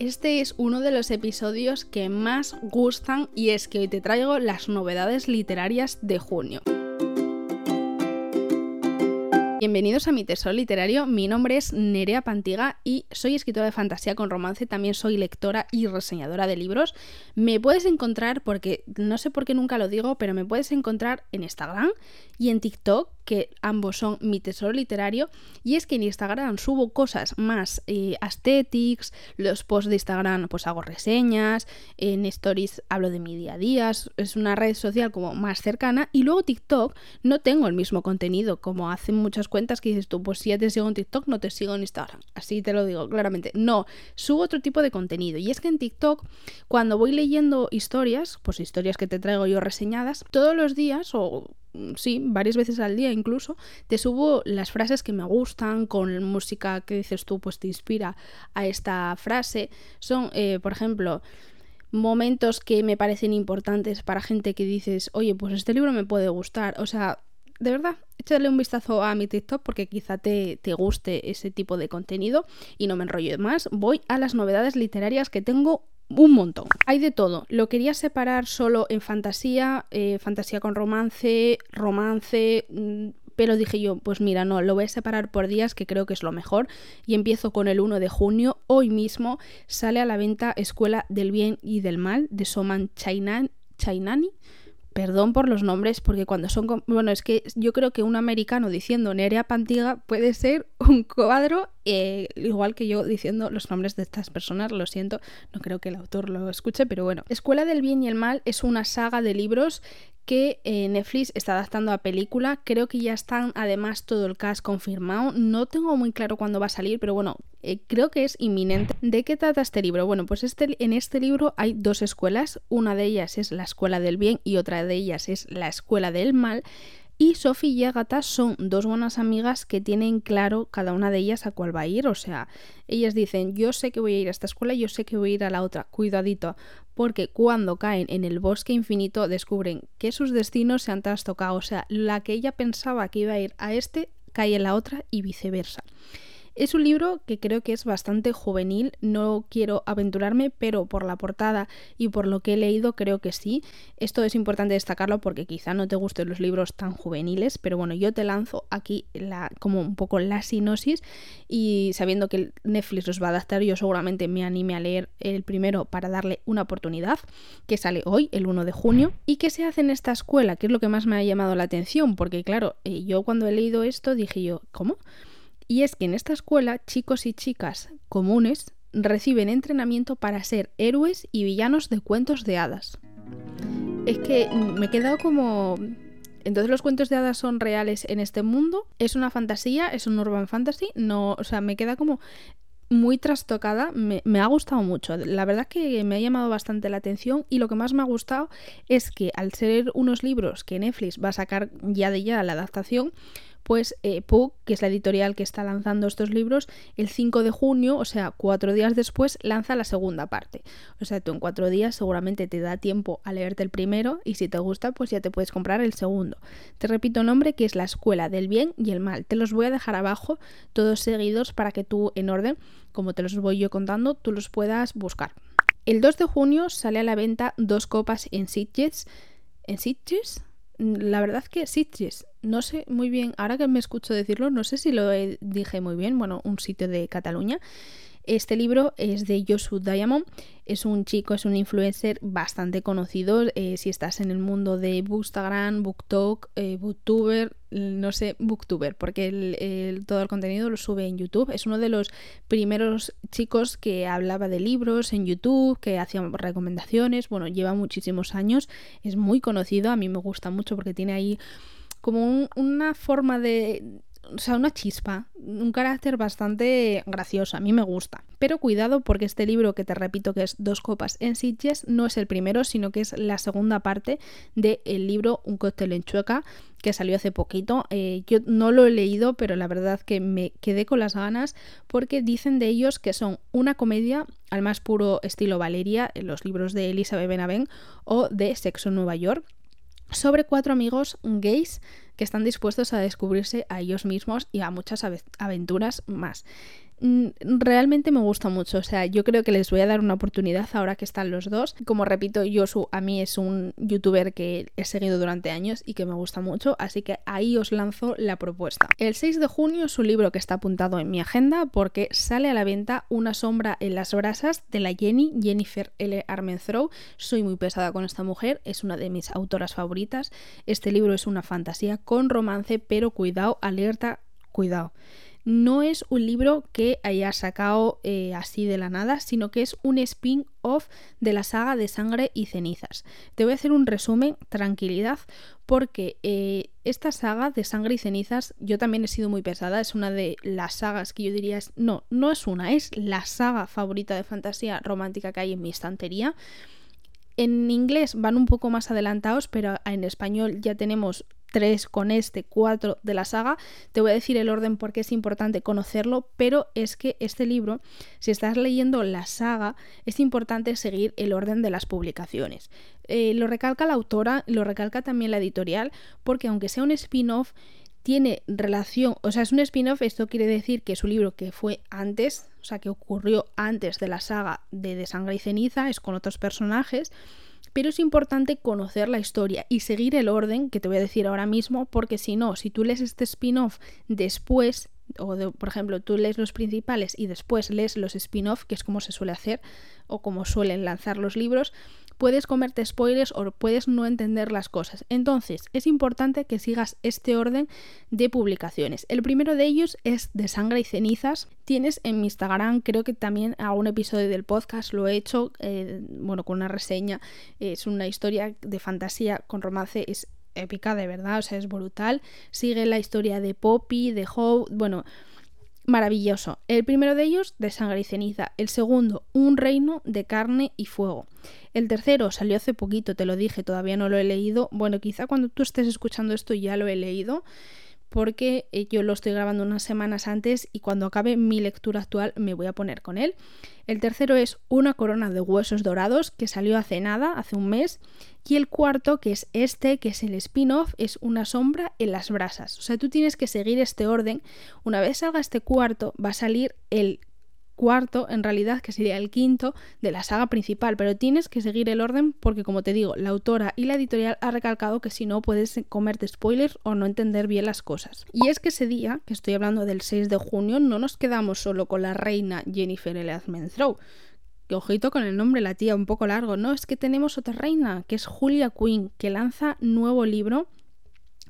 Este es uno de los episodios que más gustan y es que hoy te traigo las novedades literarias de junio. Bienvenidos a mi tesoro literario, mi nombre es Nerea Pantiga y soy escritora de fantasía con romance, también soy lectora y reseñadora de libros. Me puedes encontrar, porque no sé por qué nunca lo digo, pero me puedes encontrar en Instagram y en TikTok que ambos son mi tesoro literario, y es que en Instagram subo cosas más eh, aesthetics, los posts de Instagram pues hago reseñas, en stories hablo de mi día a día, es una red social como más cercana, y luego TikTok no tengo el mismo contenido, como hacen muchas cuentas que dices tú, pues si ya te sigo en TikTok, no te sigo en Instagram, así te lo digo claramente, no, subo otro tipo de contenido, y es que en TikTok, cuando voy leyendo historias, pues historias que te traigo yo reseñadas, todos los días o sí, varias veces al día incluso, te subo las frases que me gustan con música que dices tú, pues te inspira a esta frase. Son, eh, por ejemplo, momentos que me parecen importantes para gente que dices, oye, pues este libro me puede gustar. O sea, de verdad, échale un vistazo a mi TikTok porque quizá te, te, guste ese tipo de contenido y no me enrollo más. Voy a las novedades literarias que tengo un montón. Hay de todo. Lo quería separar solo en fantasía, eh, fantasía con romance, romance, mm, pero dije yo, pues mira, no, lo voy a separar por días, que creo que es lo mejor. Y empiezo con el 1 de junio. Hoy mismo sale a la venta Escuela del Bien y del Mal de Soman Chainani. Perdón por los nombres, porque cuando son... Bueno, es que yo creo que un americano diciendo Nerea Pantiga puede ser un cuadro eh, igual que yo diciendo los nombres de estas personas, lo siento, no creo que el autor lo escuche, pero bueno. Escuela del Bien y el Mal es una saga de libros que eh, Netflix está adaptando a película. Creo que ya están además todo el cast confirmado. No tengo muy claro cuándo va a salir, pero bueno, eh, creo que es inminente. ¿De qué trata este libro? Bueno, pues este, en este libro hay dos escuelas. Una de ellas es la Escuela del Bien y otra de ellas es la Escuela del Mal. Y Sophie y Agatha son dos buenas amigas que tienen claro cada una de ellas a cuál va a ir. O sea, ellas dicen, yo sé que voy a ir a esta escuela, yo sé que voy a ir a la otra. Cuidadito, porque cuando caen en el bosque infinito descubren que sus destinos se han trastocado. O sea, la que ella pensaba que iba a ir a este cae en la otra y viceversa. Es un libro que creo que es bastante juvenil, no quiero aventurarme, pero por la portada y por lo que he leído creo que sí. Esto es importante destacarlo porque quizá no te gusten los libros tan juveniles, pero bueno, yo te lanzo aquí la, como un poco la sinosis y sabiendo que Netflix los va a adaptar, yo seguramente me anime a leer el primero para darle una oportunidad, que sale hoy, el 1 de junio. ¿Y qué se hace en esta escuela? Que es lo que más me ha llamado la atención, porque claro, eh, yo cuando he leído esto dije yo, ¿cómo? Y es que en esta escuela chicos y chicas comunes reciben entrenamiento para ser héroes y villanos de cuentos de hadas. Es que me he quedado como... Entonces los cuentos de hadas son reales en este mundo, es una fantasía, es un urban fantasy, no, o sea, me queda como muy trastocada, me, ha gustado mucho. La verdad que me ha llamado bastante la atención y lo que más me ha gustado es que al ser unos libros que Netflix va a sacar ya de ya la adaptación, pues eh, que es la editorial que está lanzando estos libros, el 5 de junio, o sea, cuatro días después, lanza la segunda parte. O sea, tú en cuatro días seguramente te da tiempo a leerte el primero y si te gusta, pues ya te puedes comprar el segundo. Te repito nombre que es La Escuela del Bien y el Mal. Te los voy a dejar abajo, todos seguidos, para que tú en orden, como te los voy yo contando, tú los puedas buscar. El 2 de junio sale a la venta dos copas en Sitges. ¿En Sitges? La verdad que Sitges no sé muy bien, ahora que me escucho decirlo, no sé si lo dije muy bien, bueno, un sitio de Cataluña. Este libro es de Joshua Diamond, es un chico, es un influencer bastante conocido. Eh, si estás en el mundo de Bookstagram, BookTok, eh, Booktuber, no sé, Booktuber, porque todo el contenido lo sube en YouTube. Es uno de los primeros chicos que hablaba de libros en YouTube, que hacía recomendaciones. Bueno, lleva muchísimos años, es muy conocido, a mí me gusta mucho porque tiene ahí como una forma de... O sea, una chispa, un carácter bastante gracioso, a mí me gusta. Pero cuidado porque este libro, que te repito que es Dos copas en Sitges, no es el primero, sino que es la segunda parte del libro Un cóctel en Chueca, que salió hace poquito. Eh, yo no lo he leído, pero la verdad que me quedé con las ganas porque dicen de ellos que son una comedia al más puro estilo Valeria, en los libros de Elizabeth Benavent o de Sexo en Nueva York sobre cuatro amigos gays que están dispuestos a descubrirse a ellos mismos y a muchas aventuras más. Mm, realmente me gusta mucho, o sea, yo creo que les voy a dar una oportunidad ahora que están los dos. Como repito, Yosu a mí es un youtuber que he seguido durante años y que me gusta mucho, así que ahí os lanzo la propuesta. El 6 de junio es un libro que está apuntado en mi agenda porque sale a la venta Una sombra en las brasas de la Jenny, Jennifer L. Armentrout. Soy muy pesada con esta mujer, es una de mis autoras favoritas. Este libro es una fantasía con romance, pero cuidado, alerta, cuidado no es un libro que haya sacado eh, así de la nada, sino que es un spin-off de la saga de Sangre y Cenizas. Te voy a hacer un resumen, tranquilidad, porque eh, esta saga de Sangre y Cenizas yo también he sido muy pesada, es una de las sagas que yo diría, es, no, no es una, es la saga favorita de fantasía romántica que hay en mi estantería. En inglés van un poco más adelantados, pero en español ya tenemos 3 con este, 4 de la saga. Te voy a decir el orden porque es importante conocerlo, pero es que este libro, si estás leyendo la saga, es importante seguir el orden de las publicaciones. Eh, lo recalca la autora, lo recalca también la editorial, porque aunque sea un spin-off, tiene relación, o sea, es un spin-off, esto quiere decir que es un libro que fue antes, o sea, que ocurrió antes de la saga de De Sangre y Ceniza, es con otros personajes, pero es importante conocer la historia y seguir el orden que te voy a decir ahora mismo, porque si no, si tú lees este spin-off después, o por ejemplo, tú lees los principales y después lees los spin-off, que es como se suele hacer o como suelen lanzar los libros, puedes comerte spoilers o puedes no entender las cosas. Entonces, es importante que sigas este orden de publicaciones. El primero de ellos es de sangre y cenizas. Tienes en mi Instagram, creo que también a un episodio del podcast lo he hecho, eh, bueno, con una reseña. Es una historia de fantasía con romance, es épica de verdad, o sea, es brutal. Sigue la historia de Poppy, de Hope, bueno, maravilloso. El primero de ellos, de sangre y ceniza. El segundo, un reino de carne y fuego. El tercero salió hace poquito, te lo dije, todavía no lo he leído. Bueno, quizá cuando tú estés escuchando esto ya lo he leído porque eh, yo lo estoy grabando unas semanas antes y cuando acabe mi lectura actual me voy a poner con él. El tercero es Una corona de huesos dorados que salió hace nada, hace un mes. Y el cuarto, que es este, que es el spin-off, es Una sombra en las brasas. O sea, tú tienes que seguir este orden. Una vez salga este cuarto, va a salir el cuarto, en realidad, que sería el quinto de la saga principal, pero tienes que seguir el orden porque, como te digo, la autora y la editorial ha recalcado que si no puedes comerte spoilers o no entender bien las cosas. Y es que ese día, que estoy hablando del 6 de junio, no nos quedamos solo con la reina Jennifer Elizabeth que ojito con el nombre, la tía, un poco largo. No, es que tenemos otra reina, que es Julia Quinn, que lanza nuevo libro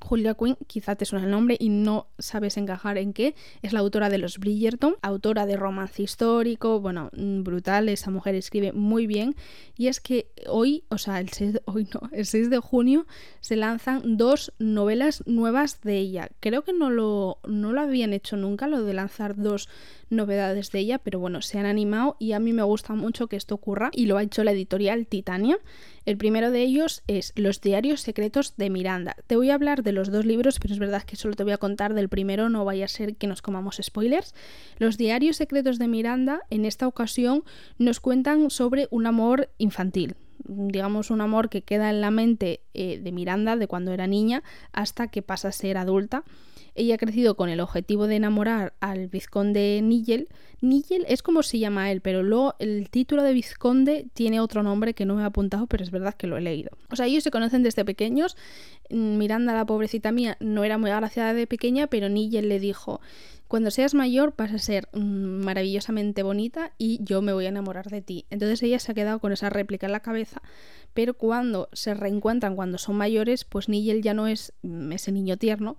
Julia Quinn, quizá te suena el nombre y no sabes encajar en qué, es la autora de Los Bridgerton, autora de romance histórico, bueno, mm, brutal, esa mujer escribe muy bien. Y es que hoy, o sea, el 6 de, hoy no, el 6 de junio se lanzan dos novelas nuevas de ella. Creo que no lo, no lo habían hecho nunca, lo de lanzar dos novedades de ella, pero bueno, se han animado y a mí me gusta mucho que esto ocurra y lo ha hecho la editorial Titania. El primero de ellos es Los diarios secretos de Miranda. Te voy a hablar de los dos libros, pero es verdad que solo te voy a contar del primero, no vaya a ser que nos comamos spoilers. Los diarios secretos de Miranda en esta ocasión nos cuentan sobre un amor infantil, digamos, un amor que queda en la mente eh, de Miranda de cuando era niña hasta que pasa a ser adulta. Ella ha crecido con el objetivo de enamorar al vizconde Nigel. Nigel es como se llama él, pero luego el título de vizconde tiene otro nombre que no me he apuntado, pero es verdad que lo he leído. O sea, ellos se conocen desde pequeños. Miranda, la pobrecita mía, no era muy agraciada de pequeña, pero Nigel le dijo, cuando seas mayor vas a ser mm, maravillosamente bonita y yo me voy a enamorar de ti. Entonces ella se ha quedado con esa réplica en la cabeza, pero cuando se reencuentran cuando son mayores, pues Nigel ya no es mm, ese niño tierno,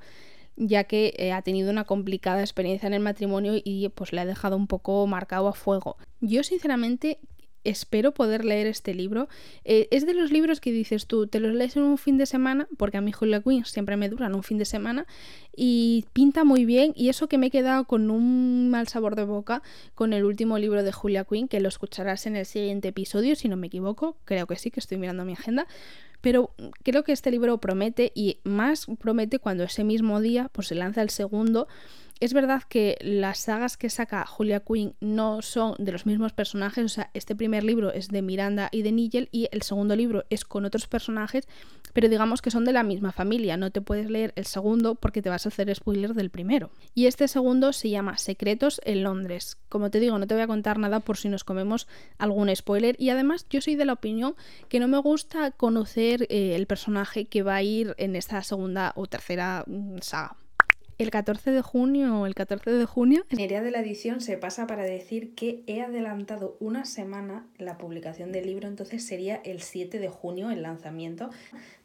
ya que eh, ha tenido una complicada experiencia en el matrimonio y pues le ha dejado un poco marcado a fuego. Yo sinceramente espero poder leer este libro. Eh, es de los libros que dices tú, te los lees en un fin de semana, porque a mí Julia Quinn siempre me duran un fin de semana, y pinta muy bien, y eso que me he quedado con un mal sabor de boca con el último libro de Julia Quinn, que lo escucharás en el siguiente episodio, si no me equivoco, creo que sí, que estoy mirando mi agenda. Pero creo que este libro promete y más promete cuando ese mismo día pues se lanza el segundo es verdad que las sagas que saca Julia Quinn no son de los mismos personajes, o sea, este primer libro es de Miranda y de Nigel y el segundo libro es con otros personajes, pero digamos que son de la misma familia, no te puedes leer el segundo porque te vas a hacer spoiler del primero. Y este segundo se llama Secretos en Londres. Como te digo, no te voy a contar nada por si nos comemos algún spoiler y además yo soy de la opinión que no me gusta conocer eh, el personaje que va a ir en esta segunda o tercera mm, saga el 14 de junio, el 14 de junio, Nerea de la edición se pasa para decir que he adelantado una semana la publicación del libro, entonces sería el 7 de junio el lanzamiento,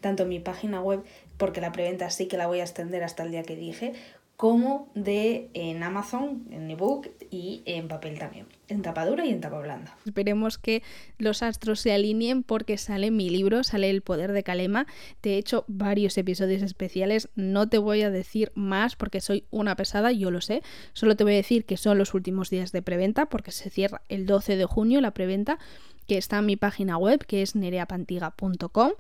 tanto mi página web, porque la preventa sí que la voy a extender hasta el día que dije, como de en Amazon, en ebook y en papel también, en tapadura y en tapa blanda. Esperemos que los astros se alineen porque sale mi libro, sale El poder de Kalema. Te he hecho varios episodios especiales, no te voy a decir más porque soy una pesada, yo lo sé. Solo te voy a decir que son los últimos días de preventa porque se cierra el 12 de junio la preventa que está en mi página web que es nereapantiga.com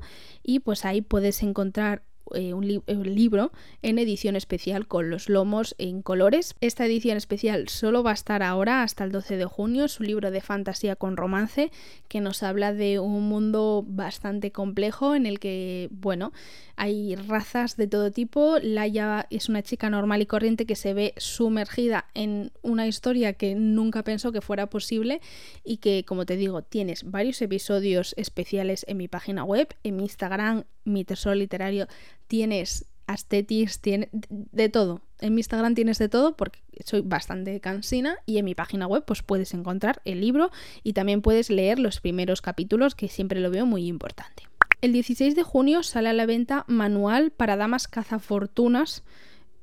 y pues ahí puedes encontrar eh, un, libro en edición especial con los lomos en colores. Esta edición especial solo va a estar ahora hasta el 12 de junio. Es un libro de fantasía con romance que nos habla de un mundo bastante complejo en el que, bueno, hay razas de todo tipo. Laia es una chica normal y corriente que se ve sumergida en una historia que nunca pensó que fuera posible y que, como te digo, tienes varios episodios especiales en mi página web, en mi Instagram, mi tesoro literario tienes aesthetics, tiene de todo. En mi Instagram tienes de todo porque soy bastante cansina y en mi página web pues puedes encontrar el libro y también puedes leer los primeros capítulos que siempre lo veo muy importante. El 16 de junio sale a la venta Manual para Damas Cazafortunas,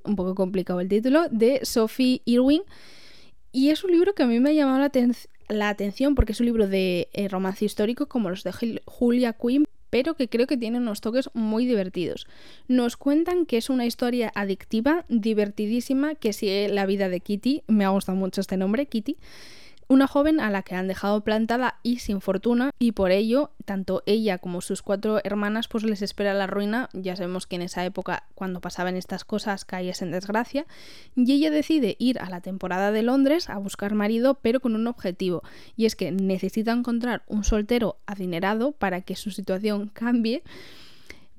un poco complicado el título, de Sophie Irwin. Y es un libro que a mí me ha llamado la, atención porque es un libro de eh, romance histórico como los de Julia Quinn, pero que creo que tiene unos toques muy divertidos. Nos cuentan que es una historia adictiva, divertidísima, que sigue la vida de Kitty, me ha gustado mucho este nombre, Kitty, una joven a la que han dejado plantada y sin fortuna y por ello tanto ella como sus cuatro hermanas pues les espera la ruina, ya sabemos que en esa época cuando pasaban estas cosas caías en desgracia y ella decide ir a la temporada de Londres a buscar marido pero con un objetivo y es que necesita encontrar un soltero adinerado para que su situación cambie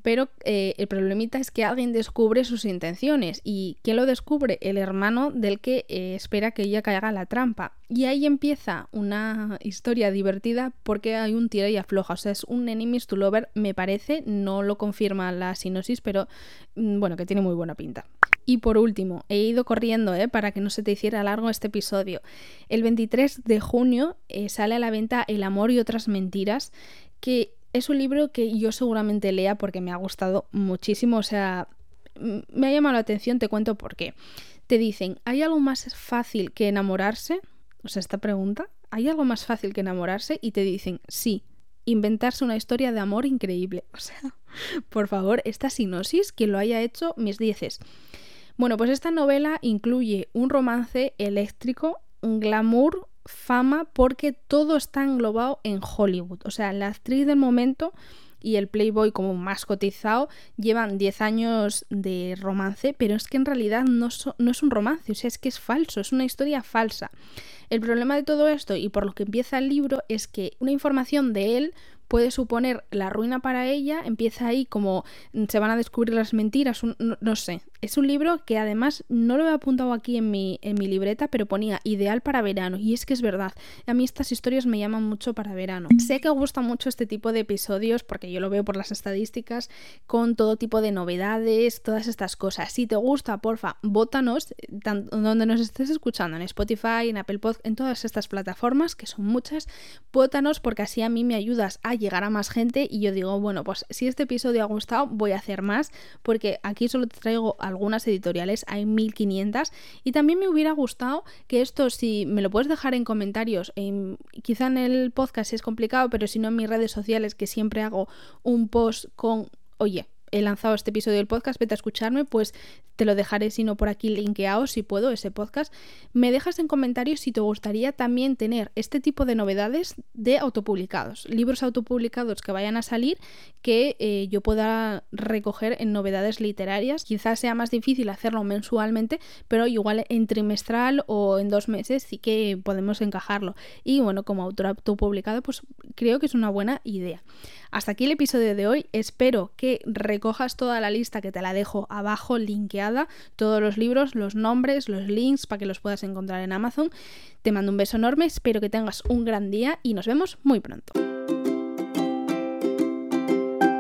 pero eh, el problemita es que alguien descubre sus intenciones y ¿quién lo descubre? El hermano del que eh, espera que ella caiga la trampa. Y ahí empieza una historia divertida porque hay un tira y afloja, o sea, es un enemies to lover, me parece, no lo confirma la sinosis, pero mm, bueno, que tiene muy buena pinta. Y por último, he ido corriendo ¿eh? para que no se te hiciera largo este episodio. El 23 de junio sale a la venta El amor y otras mentiras, que es un libro que yo seguramente lea porque me ha gustado muchísimo, o sea, me ha llamado la atención, te cuento por qué. Te dicen, ¿hay algo más fácil que enamorarse? O sea, esta pregunta, ¿hay algo más fácil que enamorarse? Y te dicen, sí, inventarse una historia de amor increíble. O sea, por favor, esta sinosis, quien lo haya hecho, mis dieces. Bueno, pues esta novela incluye un romance eléctrico, un glamour, fama porque todo está englobado en Hollywood. O sea, la actriz del momento y el Playboy como más cotizado llevan 10 años de romance, pero es que en realidad no, no, es un romance, o sea, es que es falso, es una historia falsa. El problema de todo esto, y por lo que empieza el libro, es que una información de él puede suponer la ruina para ella, empieza ahí como mm, se van a descubrir las mentiras, no, sé. Es un libro que además no lo he apuntado aquí en mi, en mi libreta, pero ponía ideal para verano. Y es que es verdad, a mí estas historias me llaman mucho para verano. Sé que gusta mucho este tipo de episodios porque yo lo veo por las estadísticas con todo tipo de novedades, todas estas cosas. Si te gusta, porfa, bótanos donde nos estés escuchando, en Spotify, en Apple Podcast, en todas estas plataformas, que son muchas, bótanos porque así a mí me ayudas a llegar a más gente y yo digo, bueno, pues si este episodio ha gustado, voy a hacer más porque aquí solo te traigo algunas editoriales, hay 1500 y también me hubiera gustado que esto, si me lo puedes dejar en comentarios, en, quizá en el podcast es complicado, pero si no en mis redes sociales que siempre hago un post con, oye, he lanzado este episodio del podcast, vete a escucharme, pues te lo dejaré si no por aquí linkeado, si puedo, ese podcast. Me dejas en comentarios si te gustaría también tener este tipo de novedades de autopublicados, libros autopublicados que vayan a salir que eh, yo pueda recoger en novedades literarias. Quizás sea más difícil hacerlo mensualmente, pero igual en trimestral o en dos meses sí que podemos encajarlo. Y bueno, como autor autopublicado, pues creo que es una buena idea. Hasta aquí el episodio de hoy. Espero que recojas toda la lista que te la dejo abajo linkeada, todos los libros, los nombres, los links para que los puedas encontrar en Amazon. Te mando un beso enorme, espero que tengas un gran día y nos vemos muy pronto.